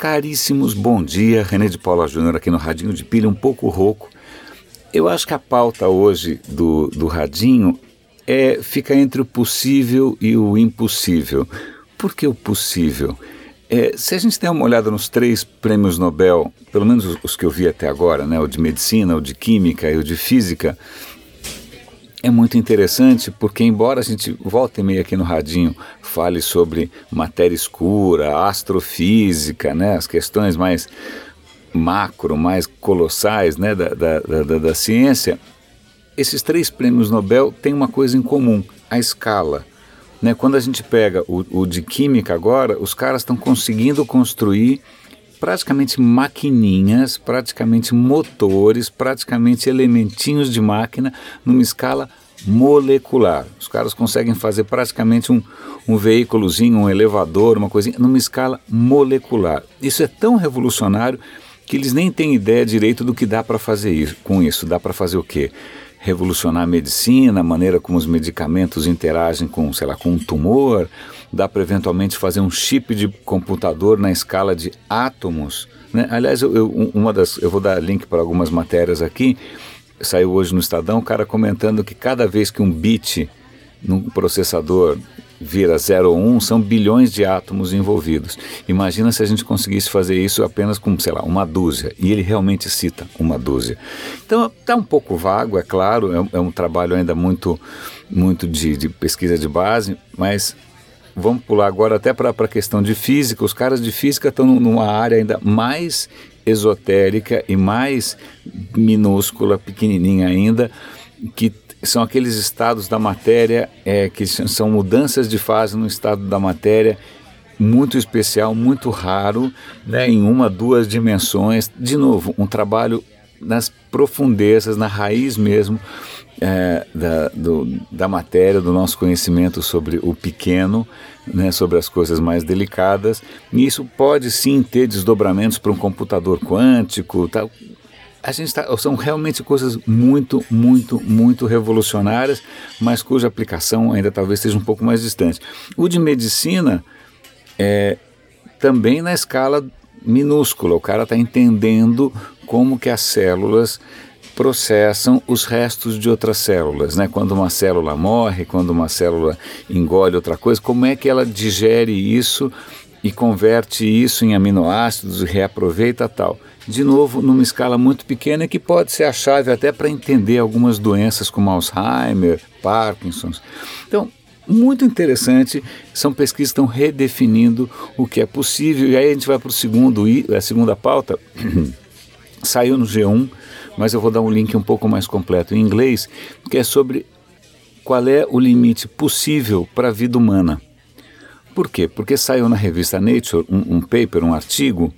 Caríssimos, bom dia. René de Paula Júnior aqui no Radinho de Pilha, um pouco rouco. Eu acho que a pauta hoje do, do Radinho é, fica entre o possível e o impossível. Por que o possível? É, se a gente der uma olhada nos três prêmios Nobel, pelo menos os, os que eu vi até agora, né, o de medicina, o de química e o de física, é muito interessante porque, embora a gente volte e meia aqui no Radinho fale sobre matéria escura, astrofísica, né, as questões mais macro, mais colossais né, da, da, da, da ciência, esses três prêmios Nobel têm uma coisa em comum: a escala. Né? Quando a gente pega o, o de química agora, os caras estão conseguindo construir praticamente maquininhas, praticamente motores, praticamente elementinhos de máquina numa escala molecular. Os caras conseguem fazer praticamente um, um veículozinho, um elevador, uma coisinha, numa escala molecular. Isso é tão revolucionário que eles nem têm ideia direito do que dá para fazer isso, com isso. Dá para fazer o quê? Revolucionar a medicina, a maneira como os medicamentos interagem com, sei lá, com um tumor. Dá para eventualmente fazer um chip de computador na escala de átomos. Né? Aliás, eu, eu, uma das, eu vou dar link para algumas matérias aqui saiu hoje no Estadão, o cara comentando que cada vez que um bit num processador vira 0 ou 1, um, são bilhões de átomos envolvidos. Imagina se a gente conseguisse fazer isso apenas com, sei lá, uma dúzia. E ele realmente cita uma dúzia. Então, está um pouco vago, é claro, é, é, um trabalho ainda muito, muito de, de pesquisa de base, mas vamos pular agora até para a questão de física. Os caras de física estão numa área ainda mais esotérica e mais minúscula, pequenininha ainda, que são aqueles estados da matéria é, que são mudanças de fase no estado da matéria muito especial, muito raro, né, em uma, duas dimensões. De novo, um trabalho nas profundezas, na raiz mesmo é, da, do, da matéria, do nosso conhecimento sobre o pequeno, né, sobre as coisas mais delicadas. E isso pode sim ter desdobramentos para um computador quântico. Tal. A gente tá, são realmente coisas muito, muito, muito revolucionárias, mas cuja aplicação ainda talvez seja um pouco mais distante. O de medicina é também na escala minúscula. O cara está entendendo como que as células processam os restos de outras células, né? Quando uma célula morre, quando uma célula engole outra coisa, como é que ela digere isso e converte isso em aminoácidos e reaproveita tal. De novo, numa escala muito pequena que pode ser a chave até para entender algumas doenças como Alzheimer, Parkinson's. Então, muito interessante, são pesquisas que estão redefinindo o que é possível. E aí a gente vai para o segundo, a segunda pauta, saiu no G1 mas eu vou dar um link um pouco mais completo em inglês, que é sobre qual é o limite possível para a vida humana. Por quê? Porque saiu na revista Nature um, um paper, um artigo,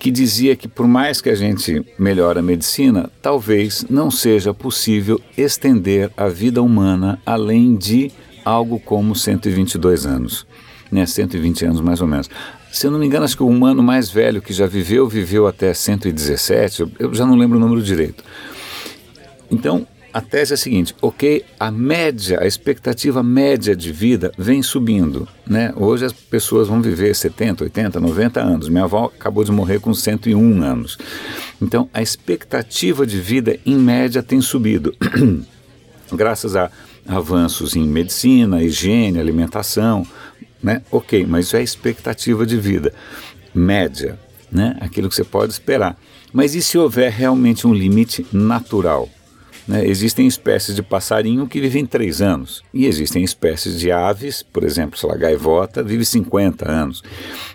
que dizia que por mais que a gente melhore a medicina, talvez não seja possível estender a vida humana além de algo como 122 anos, né, 120 anos mais ou menos. Se eu não me engano, acho que o humano mais velho que já viveu, viveu até 117, eu já não lembro o número direito. Então, a tese é a seguinte: ok, a média, a expectativa média de vida vem subindo. Né? Hoje as pessoas vão viver 70, 80, 90 anos. Minha avó acabou de morrer com 101 anos. Então, a expectativa de vida, em média, tem subido. Graças a avanços em medicina, higiene, alimentação, né? Ok, mas isso é expectativa de vida média, né? Aquilo que você pode esperar. Mas e se houver realmente um limite natural? Né? Existem espécies de passarinho que vivem três anos e existem espécies de aves, por exemplo, sei lá, gaivota, vive 50 anos.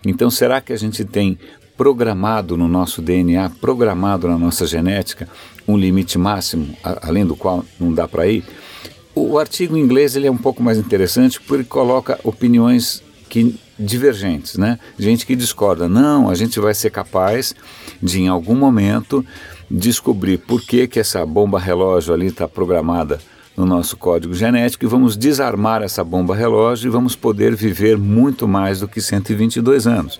Então, será que a gente tem programado no nosso DNA, programado na nossa genética, um limite máximo, a, além do qual não dá para ir? O artigo em inglês ele é um pouco mais interessante porque coloca opiniões que divergentes, né? Gente que discorda. Não, a gente vai ser capaz de, em algum momento, descobrir por que, que essa bomba relógio ali está programada no nosso código genético e vamos desarmar essa bomba relógio e vamos poder viver muito mais do que 122 anos.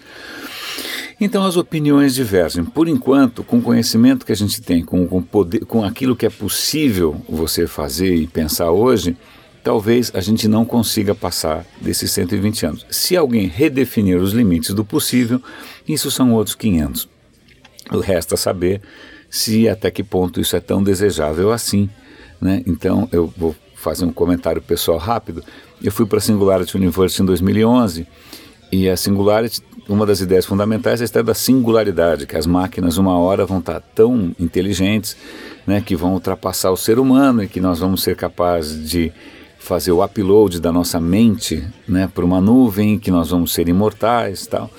Então as opiniões divergem. Por enquanto, com o conhecimento que a gente tem, com, com, poder, com aquilo que é possível você fazer e pensar hoje, talvez a gente não consiga passar desses 120 anos. Se alguém redefinir os limites do possível, isso são outros 500. Resta saber se até que ponto isso é tão desejável assim. Né? Então, eu vou fazer um comentário pessoal rápido. Eu fui para a Singularity University em 2011 e a Singularity, uma das ideias fundamentais é a da singularidade, que as máquinas uma hora vão estar tão inteligentes né, que vão ultrapassar o ser humano e que nós vamos ser capazes de fazer o upload da nossa mente né, para uma nuvem, que nós vamos ser imortais tal.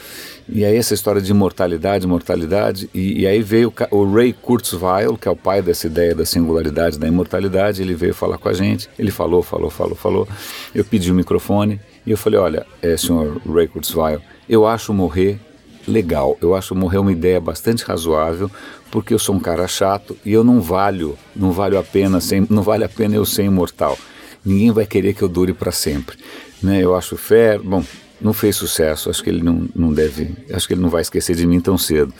E aí essa história de imortalidade, imortalidade, e, e aí veio o, o, Ray Kurzweil, que é o pai dessa ideia da singularidade, da imortalidade, ele veio falar com a gente, ele falou, falou, falou, falou, eu pedi o microfone e eu falei, olha, é, senhor Ray Kurzweil, eu acho morrer legal, eu acho morrer uma ideia bastante razoável, porque eu sou um cara chato e eu não valho, não valho a pena, sem, não vale a pena eu ser imortal. Ninguém vai querer que eu dure para sempre. Né? Eu acho fé, bom, não fez sucesso, acho que ele não, não deve, acho que ele não vai esquecer de mim tão cedo.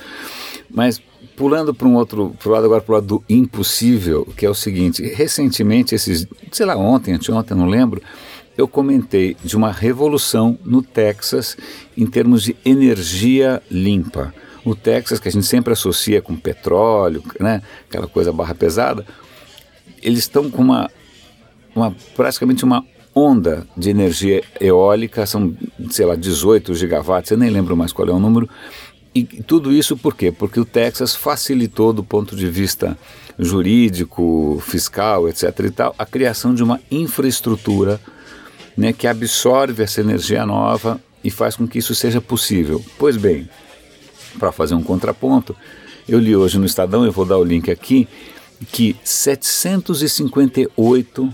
Mas pulando para um outro, pro lado agora para o lado do impossível, que é o seguinte, recentemente, esses, sei lá, ontem, anteontem, não lembro, eu comentei de uma revolução no Texas em termos de energia limpa. O Texas, que a gente sempre associa com petróleo, né, aquela coisa barra pesada, eles estão com uma, uma praticamente uma onda de energia eólica, são, sei lá, 18 gigawatts, eu nem lembro mais qual é o número. E tudo isso por quê? Porque o Texas facilitou do ponto de vista jurídico, fiscal, etc. e tal, a criação de uma infraestrutura né, que absorve essa energia nova e faz com que isso seja possível. Pois bem, para fazer um contraponto, eu li hoje no Estadão, eu vou dar o link aqui, que 758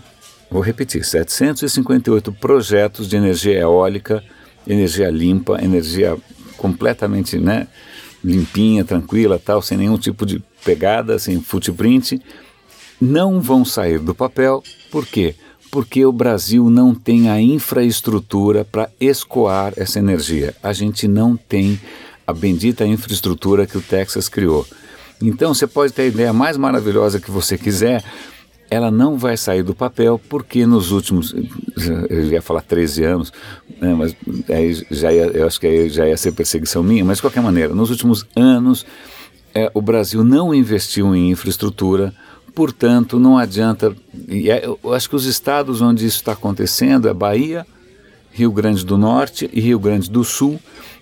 Vou repetir: 758 projetos de energia eólica, energia limpa, energia completamente né, limpinha, tranquila, tal, sem nenhum tipo de pegada, sem footprint, não vão sair do papel. Por quê? Porque o Brasil não tem a infraestrutura para escoar essa energia. A gente não tem a bendita infraestrutura que o Texas criou. Então você pode ter a ideia mais maravilhosa que você quiser, ela não vai sair do papel porque nos últimos, eu ia falar 13 anos, né, mas aí já ia, eu acho que aí já ia ser perseguição minha, mas de qualquer maneira, nos últimos anos é, o Brasil não investiu em infraestrutura, portanto não adianta, é, eu acho que os estados onde isso está acontecendo é Bahia, Rio Grande do Norte e Rio Grande do Sul,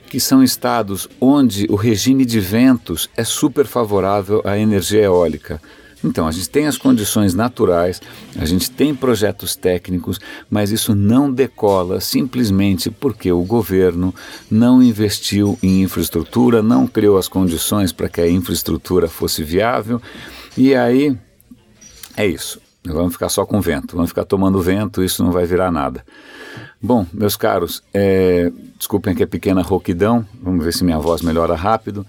que são estados onde o regime de ventos é super favorável à energia eólica. Então, a gente tem as condições naturais, a gente tem projetos técnicos, mas isso não decola simplesmente porque o governo não investiu em infraestrutura, não criou as condições para que a infraestrutura fosse viável. E aí, é isso. Vamos ficar só com vento, vamos ficar tomando vento, isso não vai virar nada. Bom, meus caros, é, desculpem que é pequena rouquidão, vamos ver se minha voz melhora rápido.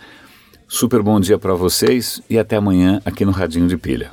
Super bom dia para vocês e até amanhã aqui no Radinho de Pilha.